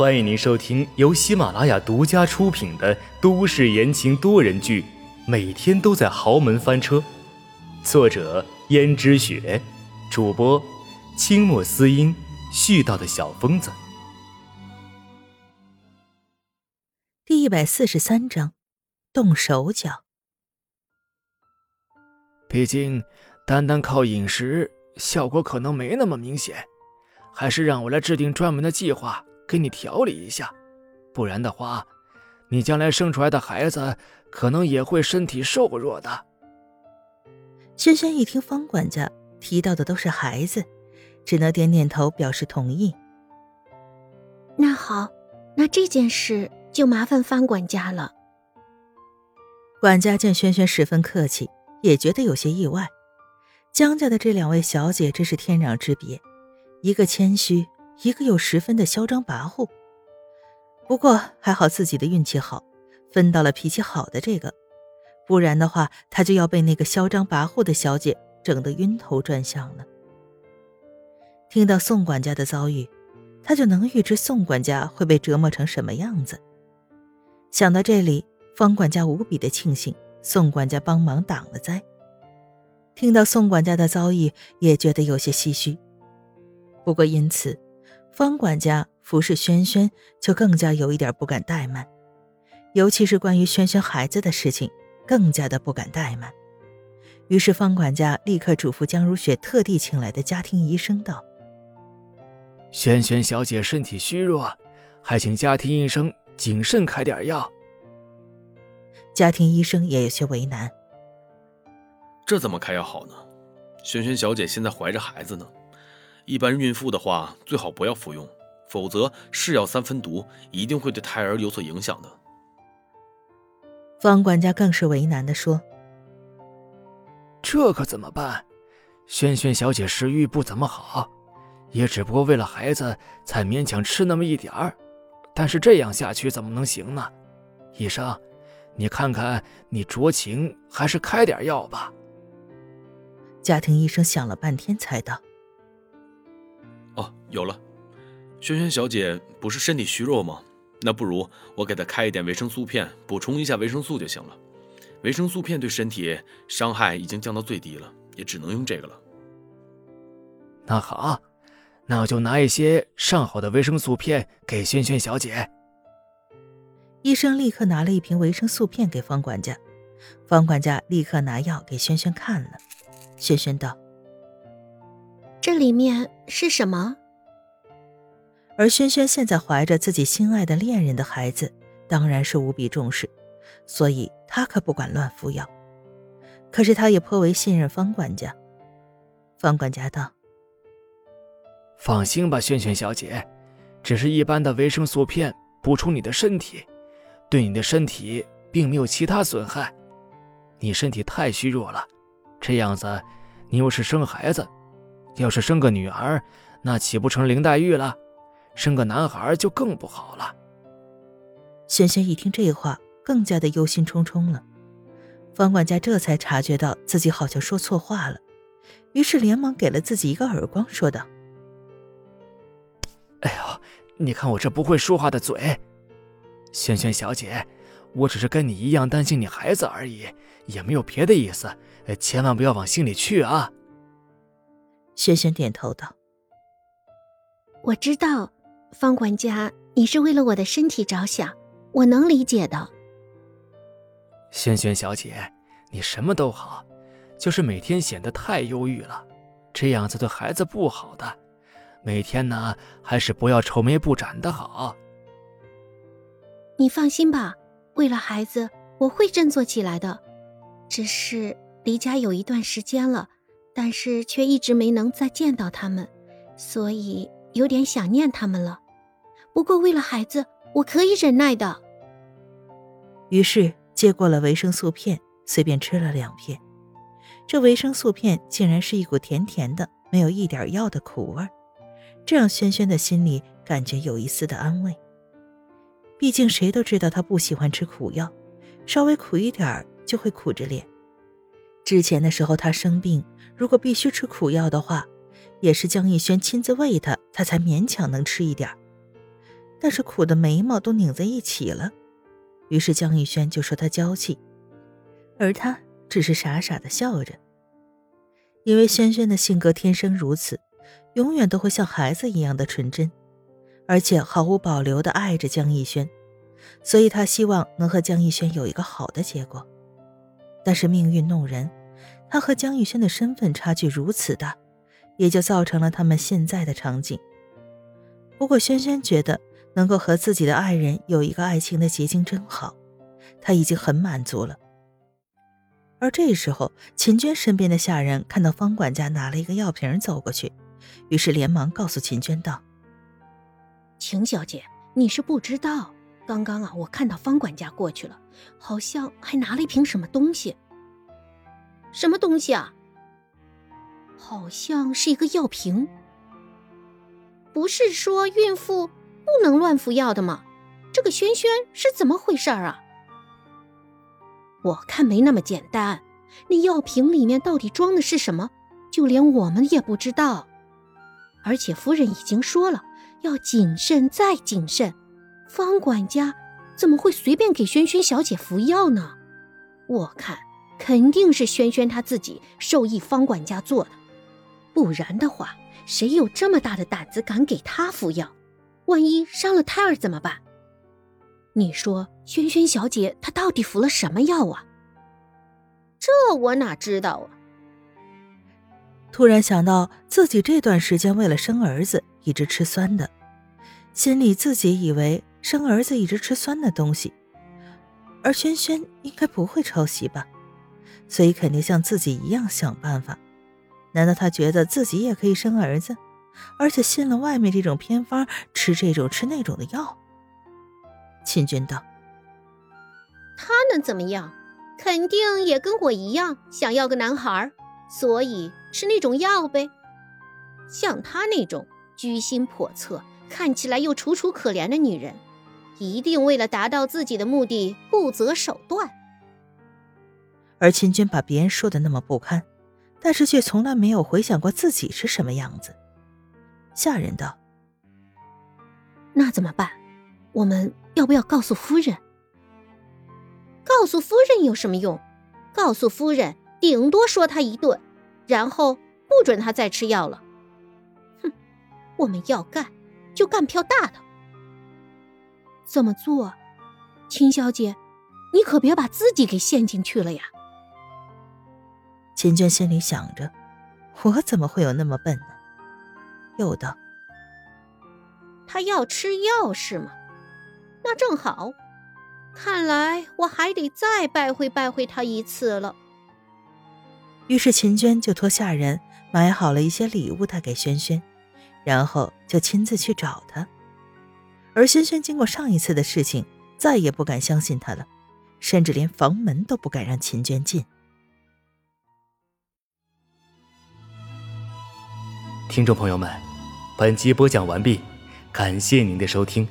欢迎您收听由喜马拉雅独家出品的都市言情多人剧《每天都在豪门翻车》，作者：胭脂雪，主播：清墨思音，絮叨的小疯子。第一百四十三章，动手脚。毕竟，单单靠饮食效果可能没那么明显，还是让我来制定专门的计划。给你调理一下，不然的话，你将来生出来的孩子可能也会身体瘦弱的。轩轩一听方管家提到的都是孩子，只能点点头表示同意。那好，那这件事就麻烦方管家了。管家见轩轩十分客气，也觉得有些意外。江家的这两位小姐真是天壤之别，一个谦虚。一个又十分的嚣张跋扈，不过还好自己的运气好，分到了脾气好的这个，不然的话他就要被那个嚣张跋扈的小姐整得晕头转向了。听到宋管家的遭遇，他就能预知宋管家会被折磨成什么样子。想到这里，方管家无比的庆幸宋管家帮忙挡了灾。听到宋管家的遭遇，也觉得有些唏嘘。不过因此。方管家服侍轩轩，就更加有一点不敢怠慢，尤其是关于轩轩孩子的事情，更加的不敢怠慢。于是方管家立刻嘱咐江如雪特地请来的家庭医生道：“轩轩小姐身体虚弱，还请家庭医生谨慎开点药。”家庭医生也有些为难：“这怎么开药好呢？轩轩小姐现在怀着孩子呢。”一般孕妇的话，最好不要服用，否则是药三分毒，一定会对胎儿有所影响的。方管家更是为难的说：“这可怎么办？萱萱小姐食欲不怎么好，也只不过为了孩子才勉强吃那么一点儿，但是这样下去怎么能行呢？医生，你看看，你酌情还是开点药吧。”家庭医生想了半天，才道。哦，有了，萱萱小姐不是身体虚弱吗？那不如我给她开一点维生素片，补充一下维生素就行了。维生素片对身体伤害已经降到最低了，也只能用这个了。那好，那我就拿一些上好的维生素片给萱萱小姐。医生立刻拿了一瓶维生素片给方管家，方管家立刻拿药给萱萱看了。萱萱道。这里面是什么？而轩轩现在怀着自己心爱的恋人的孩子，当然是无比重视，所以他可不敢乱服药。可是他也颇为信任方管家。方管家道：“放心吧，轩轩小姐，只是一般的维生素片，补充你的身体，对你的身体并没有其他损害。你身体太虚弱了，这样子，你又是生孩子。”要是生个女儿，那岂不成林黛玉了？生个男孩就更不好了。轩轩一听这话，更加的忧心忡忡了。方管家这才察觉到自己好像说错话了，于是连忙给了自己一个耳光，说道：“哎呦，你看我这不会说话的嘴！轩轩小姐，我只是跟你一样担心你孩子而已，也没有别的意思，千万不要往心里去啊。”轩轩点头道：“我知道，方管家，你是为了我的身体着想，我能理解的。”轩轩小姐，你什么都好，就是每天显得太忧郁了，这样子对孩子不好的。每天呢，还是不要愁眉不展的好。你放心吧，为了孩子，我会振作起来的。只是离家有一段时间了。但是却一直没能再见到他们，所以有点想念他们了。不过为了孩子，我可以忍耐的。于是接过了维生素片，随便吃了两片。这维生素片竟然是一股甜甜的，没有一点药的苦味儿，这让轩轩的心里感觉有一丝的安慰。毕竟谁都知道他不喜欢吃苦药，稍微苦一点儿就会苦着脸。之前的时候，他生病，如果必须吃苦药的话，也是江逸轩亲自喂他，他才勉强能吃一点但是苦的眉毛都拧在一起了。于是江逸轩就说他娇气，而他只是傻傻的笑着。因为轩轩的性格天生如此，永远都会像孩子一样的纯真，而且毫无保留的爱着江逸轩，所以他希望能和江逸轩有一个好的结果。但是命运弄人，他和江逸轩的身份差距如此大，也就造成了他们现在的场景。不过轩轩觉得能够和自己的爱人有一个爱情的结晶真好，他已经很满足了。而这时候，秦娟身边的下人看到方管家拿了一个药瓶走过去，于是连忙告诉秦娟道：“秦小姐，你是不知道，刚刚啊，我看到方管家过去了，好像还拿了一瓶什么东西。什么东西啊？好像是一个药瓶。不是说孕妇不能乱服药的吗？这个轩轩是怎么回事啊？”我看没那么简单，那药瓶里面到底装的是什么，就连我们也不知道。而且夫人已经说了，要谨慎再谨慎。方管家怎么会随便给萱萱小姐服药呢？我看肯定是萱萱她自己授意方管家做的，不然的话，谁有这么大的胆子敢给她服药？万一伤了胎儿怎么办？你说萱萱小姐她到底服了什么药啊？这我哪知道啊！突然想到自己这段时间为了生儿子一直吃酸的，心里自己以为生儿子一直吃酸的东西，而萱萱应该不会抄袭吧，所以肯定像自己一样想办法。难道他觉得自己也可以生儿子，而且信了外面这种偏方，吃这种吃那种的药？秦军道：“他能怎么样？肯定也跟我一样想要个男孩，所以吃那种药呗。像他那种居心叵测、看起来又楚楚可怜的女人，一定为了达到自己的目的不择手段。”而秦军把别人说的那么不堪，但是却从来没有回想过自己是什么样子。下人道：“那怎么办？我们……”要不要告诉夫人？告诉夫人有什么用？告诉夫人，顶多说他一顿，然后不准他再吃药了。哼，我们要干，就干票大的。怎么做？秦小姐，你可别把自己给陷进去了呀。秦娟心里想着，我怎么会有那么笨呢？又道：“他要吃药是吗？”那正好，看来我还得再拜会拜会他一次了。于是秦娟就托下人买好了一些礼物带给轩轩，然后就亲自去找他。而轩轩经过上一次的事情，再也不敢相信他了，甚至连房门都不敢让秦娟进。听众朋友们，本集播讲完毕，感谢您的收听。